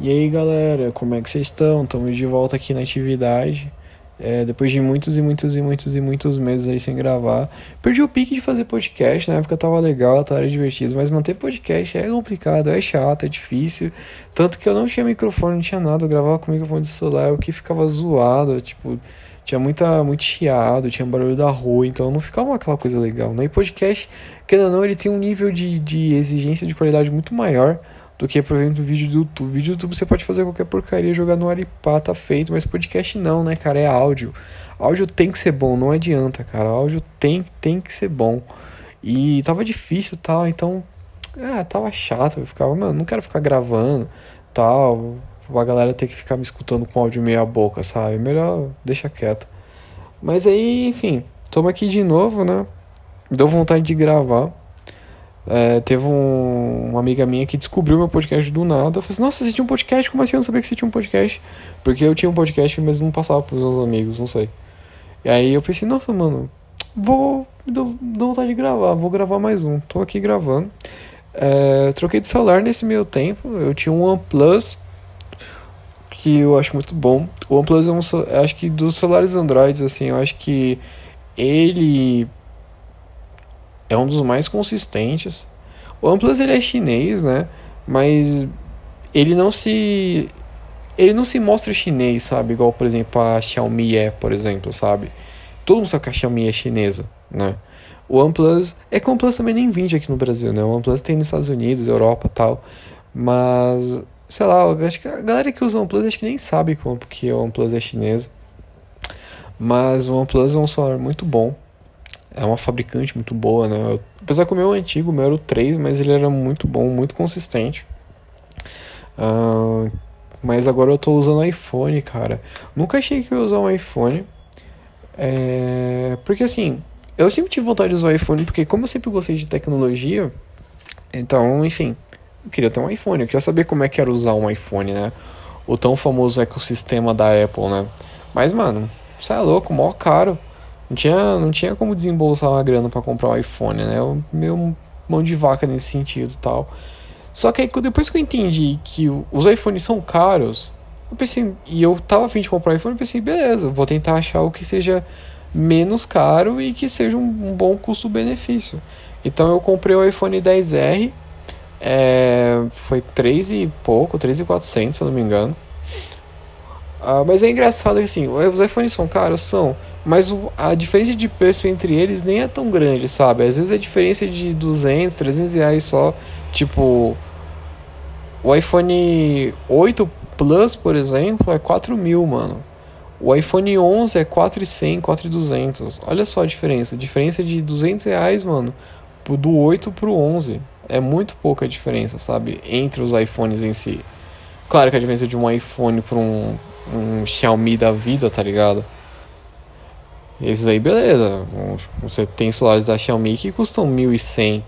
E aí galera, como é que vocês estão? Estamos de volta aqui na atividade. É, depois de muitos e muitos e muitos e muitos meses aí sem gravar. Perdi o pique de fazer podcast, na época tava legal, tava divertido, mas manter podcast é complicado, é chato, é difícil. Tanto que eu não tinha microfone, não tinha nada, eu gravava com microfone de celular, o que ficava zoado, tipo, tinha muita, muito chiado, tinha barulho da rua, então não ficava aquela coisa legal. Né? E podcast, querendo ou não, ele tem um nível de, de exigência de qualidade muito maior do que, por exemplo, vídeo do YouTube. Vídeo do YouTube você pode fazer qualquer porcaria, jogar no ar e pá, tá feito, mas podcast não, né, cara? É áudio. Áudio tem que ser bom, não adianta, cara. Áudio tem, tem que ser bom. E tava difícil tal, então. Ah, tava chato. Eu ficava, mano, não quero ficar gravando tal. A galera ter que ficar me escutando com áudio meia boca, sabe? Melhor deixa quieto. Mas aí, enfim, tamo aqui de novo, né? Deu vontade de gravar. É, teve um, uma amiga minha que descobriu meu podcast do nada. Eu falei assim, nossa, você tinha um podcast? Como assim eu não sabia que você tinha um podcast? Porque eu tinha um podcast, mas não passava pros meus amigos, não sei. E aí eu pensei, nossa, mano, vou. Dou, dou vontade de gravar, vou gravar mais um. Tô aqui gravando. É, troquei de celular nesse meio tempo. Eu tinha um OnePlus que eu acho muito bom. O OnePlus é um, acho que dos celulares Androids assim, eu acho que ele é um dos mais consistentes. O OnePlus ele é chinês, né? Mas ele não se ele não se mostra chinês, sabe? Igual, por exemplo, a Xiaomi é, por exemplo, sabe? Todo mundo sabe que a Xiaomi é chinesa, né? O OnePlus é que o OnePlus também nem vende aqui no Brasil, né? O OnePlus tem nos Estados Unidos, Europa, tal, mas sei lá, acho que a galera que usa o OnePlus acho que nem sabe como que o OnePlus é chinesa. Mas o OnePlus é um celular muito bom é uma fabricante muito boa, né? Eu, apesar que o meu é antigo, o meu era o 3, mas ele era muito bom, muito consistente. Uh, mas agora eu tô usando iPhone, cara. Nunca achei que eu ia usar um iPhone. É, porque assim, eu sempre tive vontade de usar o iPhone, porque como eu sempre gostei de tecnologia, então, enfim, eu queria ter um iPhone. Eu queria saber como é que era usar um iPhone, né? O tão famoso ecossistema da Apple, né? Mas, mano, você é louco, mó caro. Não tinha, não tinha como desembolsar uma grana para comprar um iPhone, né? Eu meio mão de vaca nesse sentido tal. Só que aí, depois que eu entendi que os iPhones são caros, eu pensei, e eu tava afim de comprar um iPhone, eu pensei, beleza, vou tentar achar o que seja menos caro e que seja um, um bom custo-benefício. Então eu comprei o iPhone 10R, é, foi 3 e pouco, 3,400 se eu não me engano. Uh, mas é engraçado que assim, os iPhones são caros, são, mas a diferença de preço entre eles nem é tão grande, sabe? Às vezes a diferença é de 200, 300 reais só, tipo, o iPhone 8 Plus, por exemplo, é 4 mil, mano. O iPhone 11 é 4,100, 4,200. Olha só a diferença. A diferença de 200 reais, mano, do 8 pro 11. É muito pouca a diferença, sabe? Entre os iPhones em si. Claro que a diferença de um iPhone para um, um Xiaomi da vida, tá ligado? Esses aí, beleza. Você tem celulares da Xiaomi que custam 1.100,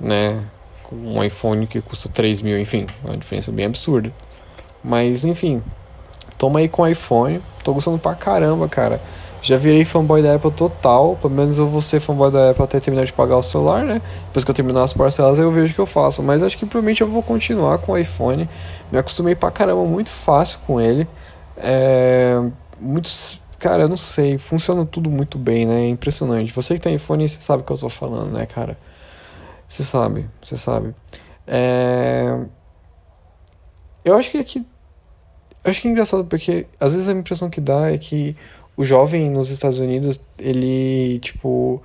né? Um iPhone que custa 3.000, enfim, uma diferença bem absurda. Mas, enfim, toma aí com o iPhone. Tô gostando pra caramba, cara. Já virei fanboy da Apple total. Pelo menos eu vou ser fanboy da Apple até terminar de pagar o celular, né? Depois que eu terminar as parcelas, eu vejo o que eu faço. Mas acho que provavelmente eu vou continuar com o iPhone. Me acostumei pra caramba muito fácil com ele. É, muitos. Cara, eu não sei, funciona tudo muito bem, né? É impressionante. Você que tem iPhone, você sabe o que eu tô falando, né, cara? Você sabe, você sabe. É... Eu acho que aqui. Eu acho que é engraçado porque às vezes a impressão que dá é que o jovem nos Estados Unidos, ele, tipo,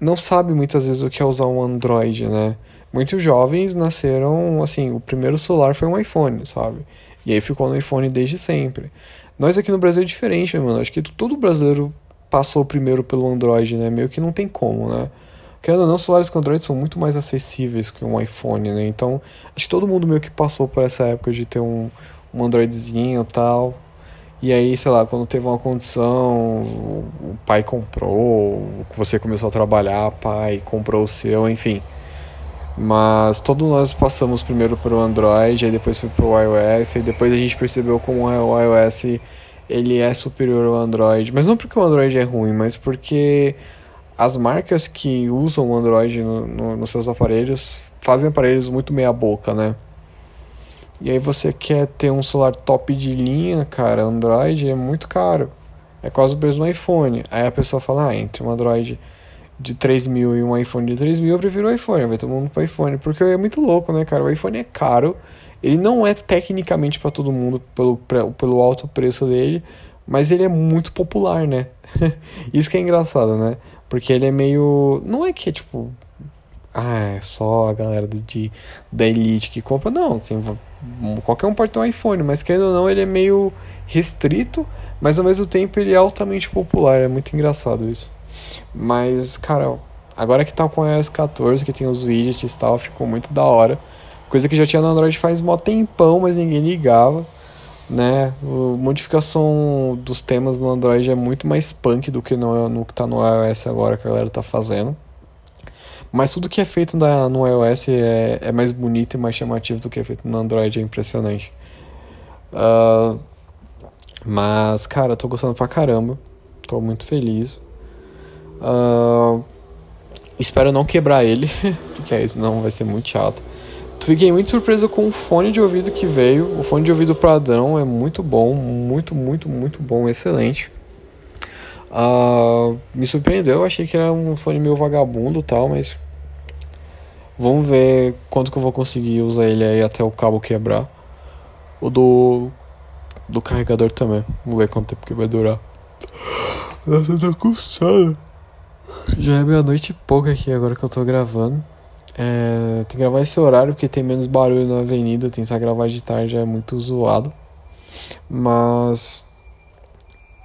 não sabe muitas vezes o que é usar um Android, né? Muitos jovens nasceram, assim, o primeiro celular foi um iPhone, sabe? E aí ficou no iPhone desde sempre. Nós aqui no Brasil é diferente, né, mano? Acho que todo brasileiro passou primeiro pelo Android, né? Meio que não tem como, né? Querendo ou não, celulares com Android são muito mais acessíveis que um iPhone, né? Então, acho que todo mundo meio que passou por essa época de ter um, um Androidzinho e tal. E aí, sei lá, quando teve uma condição, o pai comprou, você começou a trabalhar, pai comprou o seu, enfim. Mas todos nós passamos primeiro para o Android, aí depois foi para o iOS, e depois a gente percebeu como o iOS ele é superior ao Android. Mas não porque o Android é ruim, mas porque as marcas que usam o Android no, no, nos seus aparelhos fazem aparelhos muito meia boca, né? E aí você quer ter um celular top de linha, cara, Android é muito caro. É quase o preço do iPhone. Aí a pessoa fala, ah, entre um Android de 3 mil e um iPhone de 3 mil, eu prefiro o iPhone. Vai todo mundo pro iPhone. Porque é muito louco, né, cara? O iPhone é caro. Ele não é tecnicamente para todo mundo pelo, pelo alto preço dele, mas ele é muito popular, né? Isso que é engraçado, né? Porque ele é meio. Não é que é tipo. Ah, é só a galera de, da Elite que compra. Não, assim, qualquer um pode ter um iPhone, mas querendo ou não, ele é meio restrito, mas ao mesmo tempo ele é altamente popular. É muito engraçado isso. Mas, cara, agora que tá com o iOS 14, que tem os widgets e tal, ficou muito da hora. Coisa que já tinha no Android faz mó tempão, mas ninguém ligava. Né? A modificação dos temas no Android é muito mais punk do que no, no que tá no iOS agora que a galera tá fazendo. Mas tudo que é feito na, no iOS é, é mais bonito e mais chamativo do que é feito no Android, é impressionante. Uh, mas, cara, eu tô gostando pra caramba. Tô muito feliz. Uh, espero não quebrar ele, porque aí senão vai ser muito chato. Fiquei muito surpreso com o fone de ouvido que veio. O fone de ouvido padrão é muito bom, muito, muito, muito bom, excelente. Uh, me surpreendeu, eu achei que era um fone meio vagabundo tal, mas vamos ver quanto que eu vou conseguir usar ele aí até o cabo quebrar. O do do carregador também. Vamos ver quanto tempo que vai durar. Nossa, tá com sono. Já é meia-noite e pouco aqui agora que eu tô gravando. É, tem que gravar esse horário porque tem menos barulho na avenida. Tentar gravar de tarde é muito zoado. Mas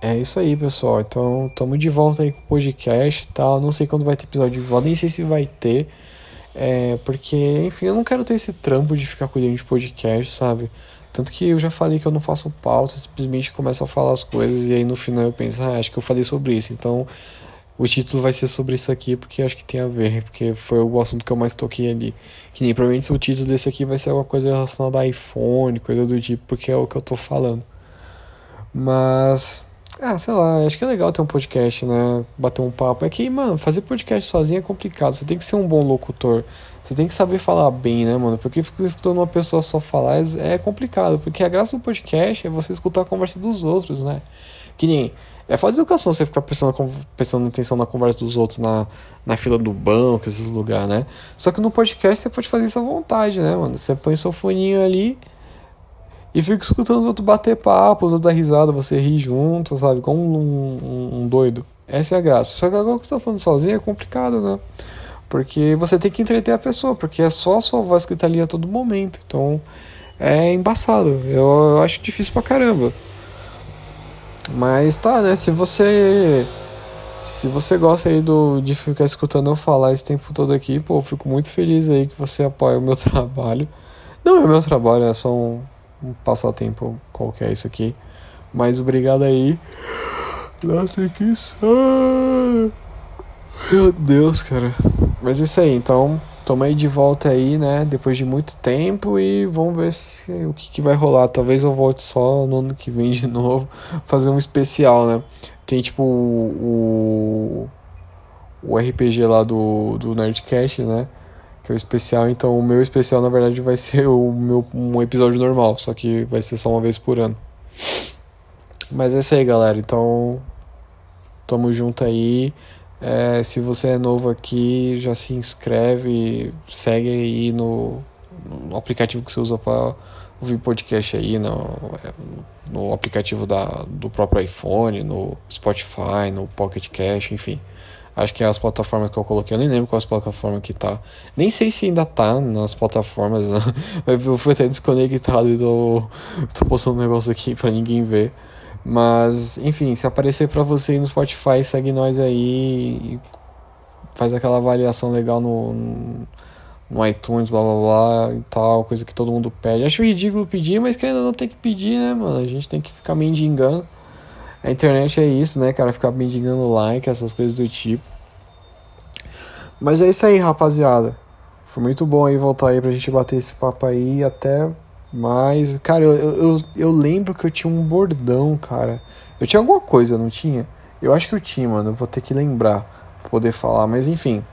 é isso aí, pessoal. Então, tamo de volta aí com o podcast e tal. Não sei quando vai ter episódio de volta, nem sei se vai ter. É, porque, enfim, eu não quero ter esse trampo de ficar cuidando de podcast, sabe? Tanto que eu já falei que eu não faço pauta, simplesmente começo a falar as coisas e aí no final eu penso, ah, acho que eu falei sobre isso. Então, o título vai ser sobre isso aqui porque acho que tem a ver, porque foi o assunto que eu mais toquei ali. Que nem provavelmente o título desse aqui vai ser alguma coisa relacionada a iPhone, coisa do tipo, porque é o que eu tô falando. Mas, ah, sei lá, acho que é legal ter um podcast, né? Bater um papo. É que, mano, fazer podcast sozinho é complicado. Você tem que ser um bom locutor. Você tem que saber falar bem, né, mano? Porque ficar escutando uma pessoa só falar é complicado. Porque a graça do podcast é você escutar a conversa dos outros, né? Que nem é falta de educação você ficar prestando, prestando atenção na conversa dos outros na, na fila do banco, esses lugares, né? Só que no podcast você pode fazer isso à vontade, né, mano? Você põe seu foninho ali e fica escutando o outro bater papo, o outro dar risada, você rir junto, sabe? Como um, um, um, doido. Essa é a graça. Só que agora que você tá falando sozinho é complicado, né? Porque você tem que entreter a pessoa, porque é só a sua voz que tá ali a todo momento. Então é embaçado. Eu, eu acho difícil pra caramba. Mas tá, né? Se você. Se você gosta aí do, de ficar escutando eu falar esse tempo todo aqui, pô, fico muito feliz aí que você apoia o meu trabalho. Não é o meu trabalho, é só um, um passatempo qualquer isso aqui. Mas obrigado aí. Nossa, que sono! Meu Deus, cara. Mas isso aí, então tomei de volta aí, né? Depois de muito tempo e vamos ver se, o que, que vai rolar. Talvez eu volte só no ano que vem de novo, fazer um especial, né? Tem tipo o, o RPG lá do, do Nerdcast, né? Que é o especial, então o meu especial na verdade vai ser o meu um episódio normal, só que vai ser só uma vez por ano. Mas é isso aí, galera. Então, tamo junto aí. É, se você é novo aqui, já se inscreve, segue aí no, no aplicativo que você usa para ouvir podcast aí, no, no aplicativo da, do próprio iPhone, no Spotify, no Pocket Cash, enfim. Acho que é as plataformas que eu coloquei, eu nem lembro qual as plataformas que tá. Nem sei se ainda tá nas plataformas, né? Eu fui até desconectado e tô, tô postando um negócio aqui pra ninguém ver. Mas, enfim, se aparecer para você no Spotify, segue nós aí e faz aquela avaliação legal no, no iTunes, blá blá blá e tal, coisa que todo mundo pede. Acho ridículo pedir, mas querendo não tem que pedir, né, mano? A gente tem que ficar mendigando. A internet é isso, né, cara? Ficar mendigando like, essas coisas do tipo. Mas é isso aí, rapaziada. Foi muito bom aí voltar aí pra gente bater esse papo aí. Até mas, cara, eu, eu, eu lembro que eu tinha um bordão, cara. Eu tinha alguma coisa, não tinha? Eu acho que eu tinha, mano. Vou ter que lembrar pra poder falar. Mas enfim.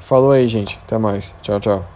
Falou aí, gente. Até mais. Tchau, tchau.